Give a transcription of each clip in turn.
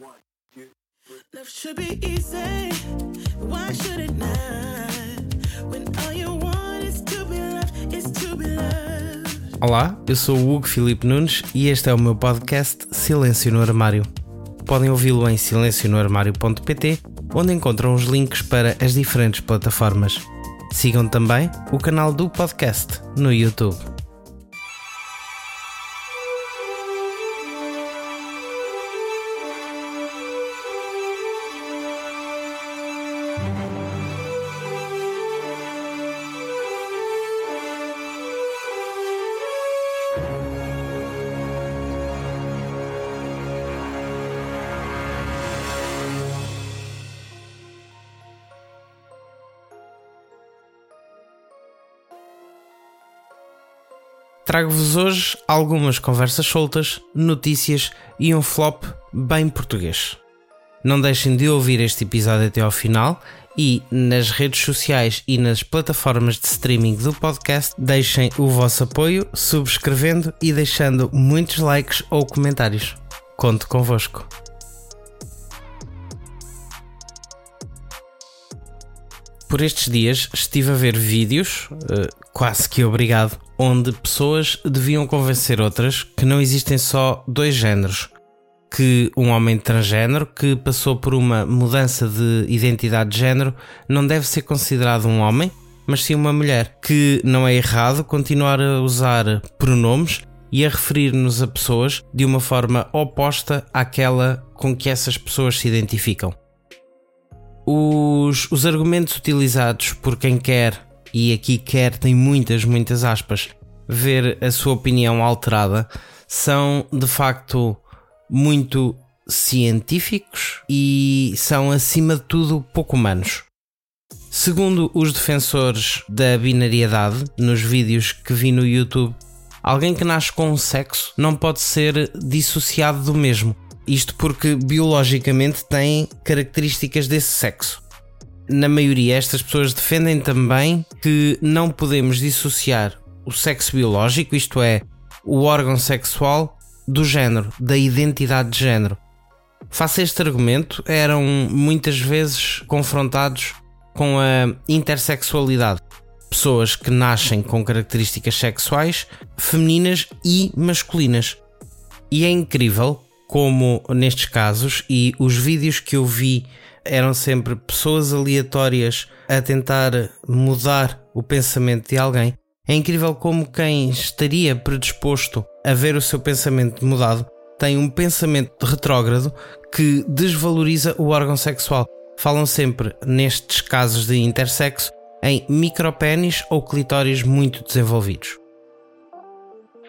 Love should be easy. Why should it not? When all you want is to be loved, is to be loved. Olá, eu sou o Hugo Filipe Nunes e este é o meu podcast Silêncio no Armário. Podem ouvi-lo em silencionoarmário.pt, onde encontram os links para as diferentes plataformas. Sigam também o canal do podcast no YouTube. Trago-vos hoje algumas conversas soltas, notícias e um flop bem português. Não deixem de ouvir este episódio até ao final e nas redes sociais e nas plataformas de streaming do podcast deixem o vosso apoio subscrevendo e deixando muitos likes ou comentários. Conto convosco. Por estes dias estive a ver vídeos, eh, quase que obrigado, onde pessoas deviam convencer outras que não existem só dois géneros. Que um homem transgênero que passou por uma mudança de identidade de género não deve ser considerado um homem, mas sim uma mulher. Que não é errado continuar a usar pronomes e a referir-nos a pessoas de uma forma oposta àquela com que essas pessoas se identificam. Os, os argumentos utilizados por quem quer, e aqui quer tem muitas, muitas aspas, ver a sua opinião alterada, são de facto muito científicos e são, acima de tudo, pouco humanos. Segundo os defensores da binariedade, nos vídeos que vi no YouTube, alguém que nasce com um sexo não pode ser dissociado do mesmo. Isto porque biologicamente tem características desse sexo. Na maioria, estas pessoas defendem também que não podemos dissociar o sexo biológico, isto é, o órgão sexual, do género, da identidade de género. Face a este argumento, eram muitas vezes confrontados com a intersexualidade. Pessoas que nascem com características sexuais femininas e masculinas. E é incrível como nestes casos, e os vídeos que eu vi eram sempre pessoas aleatórias a tentar mudar o pensamento de alguém. É incrível como quem estaria predisposto a ver o seu pensamento mudado tem um pensamento retrógrado que desvaloriza o órgão sexual. Falam sempre, nestes casos de intersexo, em micropénis ou clitóris muito desenvolvidos.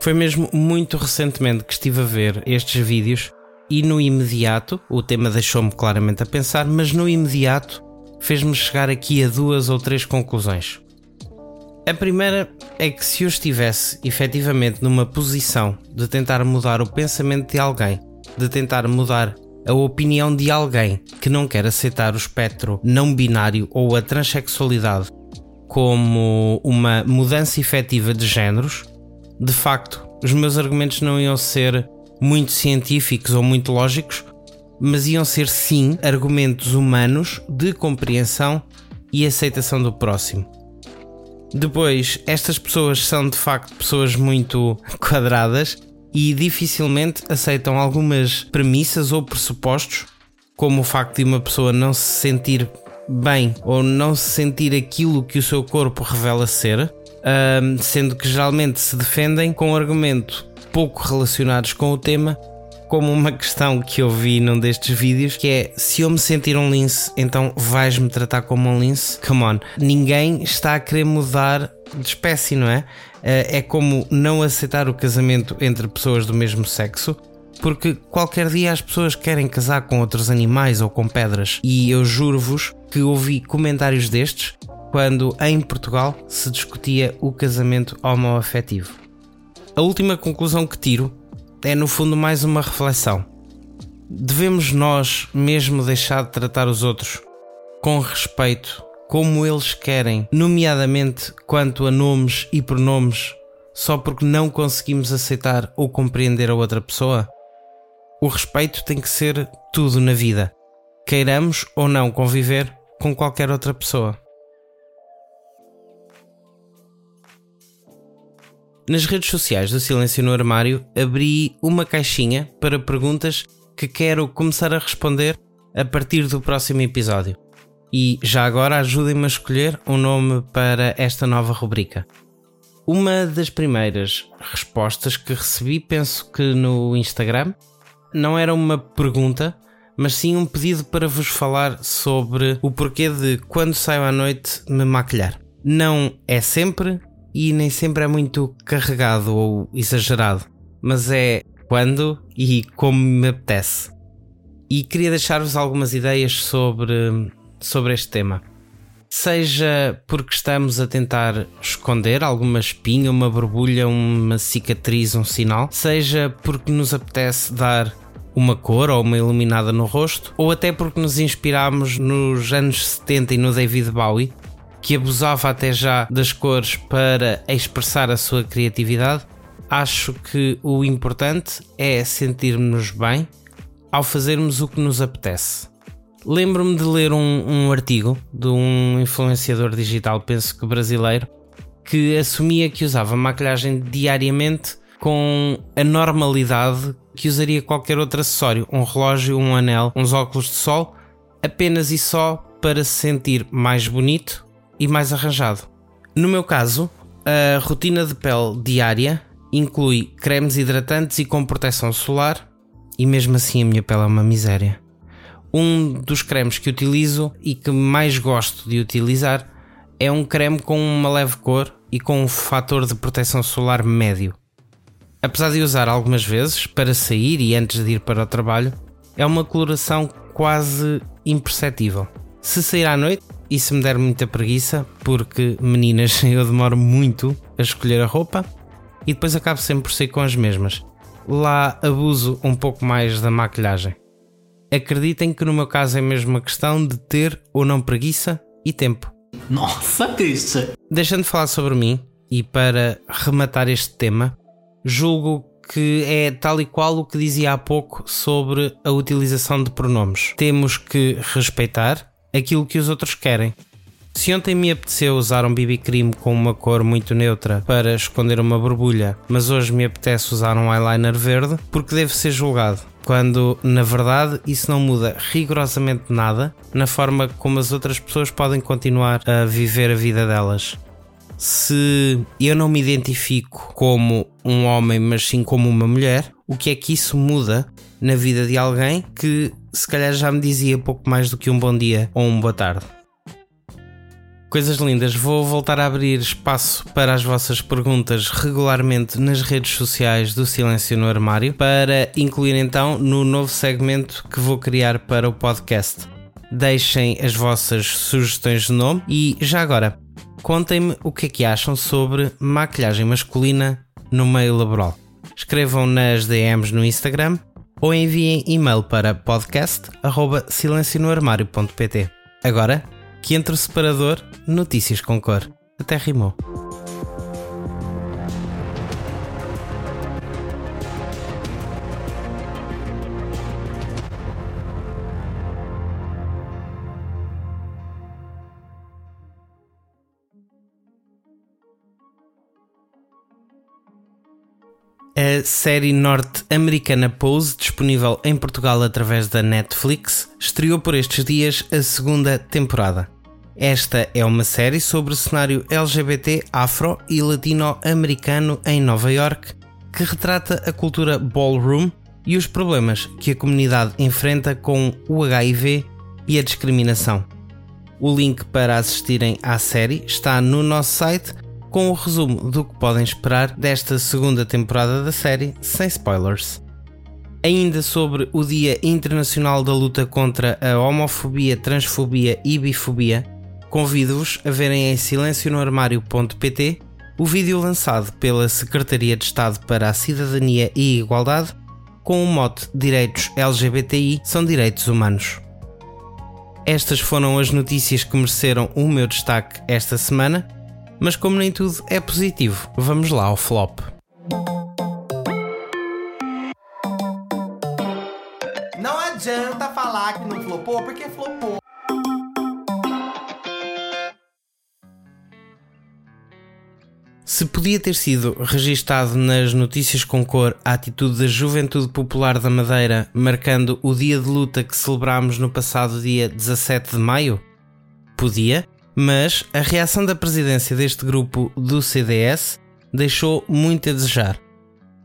Foi mesmo muito recentemente que estive a ver estes vídeos e no imediato, o tema deixou-me claramente a pensar, mas no imediato fez-me chegar aqui a duas ou três conclusões. A primeira é que se eu estivesse efetivamente numa posição de tentar mudar o pensamento de alguém, de tentar mudar a opinião de alguém que não quer aceitar o espectro não binário ou a transexualidade como uma mudança efetiva de géneros, de facto, os meus argumentos não iam ser muito científicos ou muito lógicos, mas iam ser sim argumentos humanos de compreensão e aceitação do próximo. Depois, estas pessoas são de facto pessoas muito quadradas e dificilmente aceitam algumas premissas ou pressupostos, como o facto de uma pessoa não se sentir bem ou não se sentir aquilo que o seu corpo revela ser, sendo que geralmente se defendem com um argumento pouco relacionados com o tema, como uma questão que eu vi num destes vídeos, que é se eu me sentir um lince, então vais-me tratar como um lince? Come on. Ninguém está a querer mudar de espécie, não é? Eh, é como não aceitar o casamento entre pessoas do mesmo sexo, porque qualquer dia as pessoas querem casar com outros animais ou com pedras. E eu juro-vos que ouvi comentários destes quando em Portugal se discutia o casamento homoafetivo. A última conclusão que tiro é, no fundo, mais uma reflexão. Devemos nós mesmo deixar de tratar os outros com respeito, como eles querem, nomeadamente quanto a nomes e pronomes, só porque não conseguimos aceitar ou compreender a outra pessoa? O respeito tem que ser tudo na vida, queiramos ou não conviver com qualquer outra pessoa. Nas redes sociais do Silêncio no Armário abri uma caixinha para perguntas que quero começar a responder a partir do próximo episódio. E já agora ajudem-me a escolher um nome para esta nova rubrica. Uma das primeiras respostas que recebi, penso que no Instagram, não era uma pergunta, mas sim um pedido para vos falar sobre o porquê de quando saio à noite me maquilhar. Não é sempre e nem sempre é muito carregado ou exagerado, mas é quando e como me apetece. E queria deixar-vos algumas ideias sobre, sobre este tema. Seja porque estamos a tentar esconder alguma espinha, uma borbulha, uma cicatriz, um sinal, seja porque nos apetece dar uma cor ou uma iluminada no rosto, ou até porque nos inspiramos nos anos 70 e no David Bowie, que abusava até já das cores para expressar a sua criatividade, acho que o importante é sentirmos-nos bem ao fazermos o que nos apetece. Lembro-me de ler um, um, artigo de um influenciador digital, penso que brasileiro, que assumia que usava maquilhagem diariamente com a normalidade que usaria qualquer outro acessório, um relógio, um anel, uns óculos de sol, apenas e só para se sentir mais bonito e mais arranjado. No meu caso, a rotina de pele diária inclui cremes hidratantes e com proteção solar, e mesmo assim a minha pele é uma miséria. Um dos cremes que utilizo e que mais gosto de utilizar é um creme com uma leve cor e com um fator de proteção solar médio. Apesar de usar algumas vezes para sair e antes de ir para o trabalho, é uma coloração quase imperceptível. Se sair à noite e se me der muita preguiça, porque meninas eu demoro muito a escolher a roupa e depois acabo sempre por sair com as mesmas. Lá abuso um pouco mais da maquilhagem. Acreditem que no meu caso é mesmo uma questão de ter ou não preguiça e tempo. Nossa, bicha! Deixando de falar sobre mim e para rematar este tema, julgo que é tal e qual o que dizia há pouco sobre a utilização de pronomes. Temos que respeitar aquilo que os outros querem. Se ontem me apeteceu usar um BB cream com uma cor muito neutra para esconder uma borbulha, mas hoje me apetece usar um eyeliner verde, porque deve ser julgado? Quando, na verdade, isso não muda rigorosamente nada na forma como as outras pessoas podem continuar a viver a vida delas se eu não me identifico como um homem, mas sim como uma mulher, o que é que isso muda na vida de alguém que se calhar já me dizia pouco mais do que um bom dia ou uma boa tarde? Coisas lindas, vou voltar a abrir espaço para as vossas perguntas regularmente nas redes sociais do Silêncio no Armário, para incluir então no novo segmento que vou criar para o podcast. Deixem as vossas sugestões de nome e já agora, Contem-me o que é que acham sobre maquilhagem masculina no meio laboral. Escrevam nas DMs no Instagram ou enviem e-mail para podcast.silencionoarmário.pt. Agora, que entre o separador, notícias com cor. Até rimou. A série norte-americana Pose, disponível em Portugal através da Netflix, estreou por estes dias a segunda temporada. Esta é uma série sobre o cenário LGBT afro e latino-americano em Nova York, que retrata a cultura ballroom e os problemas que a comunidade enfrenta com o HIV e a discriminação. O link para assistirem à série está no nosso site com o resumo do que podem esperar desta segunda temporada da série, sem spoilers. Ainda sobre o Dia Internacional da Luta contra a Homofobia, Transfobia e Bifobia, convido-vos a verem em silencionoarmário.pt o vídeo lançado pela Secretaria de Estado para a Cidadania e Igualdade com o mote Direitos LGBTI são direitos humanos. Estas foram as notícias que mereceram o meu destaque esta semana mas como nem tudo é positivo, vamos lá ao flop. falar que não flopou porque flopou. Se podia ter sido registado nas notícias com cor a atitude da Juventude Popular da Madeira, marcando o dia de luta que celebramos no passado dia 17 de maio? Podia, mas a reação da presidência deste grupo do CDS deixou muito a desejar.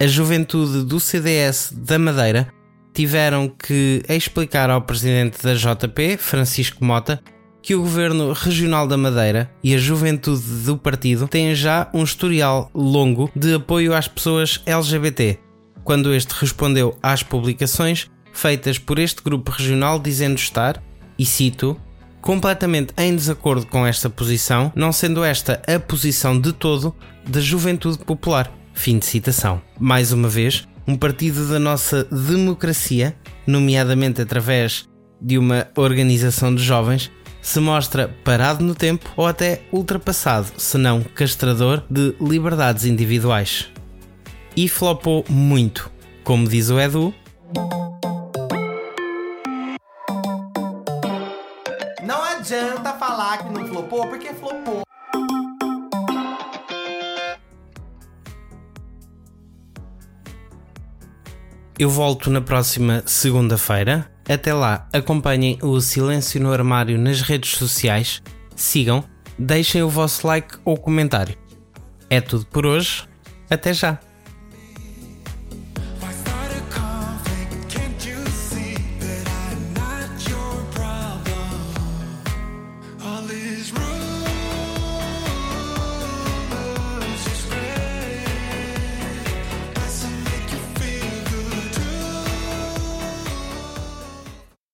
A juventude do CDS da Madeira tiveram que explicar ao presidente da JP, Francisco Mota, que o Governo Regional da Madeira e a juventude do partido têm já um historial longo de apoio às pessoas LGBT, quando este respondeu às publicações feitas por este grupo regional dizendo estar, e cito, completamente em desacordo com esta posição, não sendo esta a posição de todo da juventude popular. Fim de citação. Mais uma vez, um partido da nossa democracia, nomeadamente através de uma organização de jovens, se mostra parado no tempo ou até ultrapassado, se não castrador de liberdades individuais. E flopou muito, como diz o Edu. Não adianta falar que não flopou porque flopou. Eu volto na próxima segunda-feira. Até lá, acompanhem o Silêncio no Armário nas redes sociais, sigam, deixem o vosso like ou comentário. É tudo por hoje. Até já!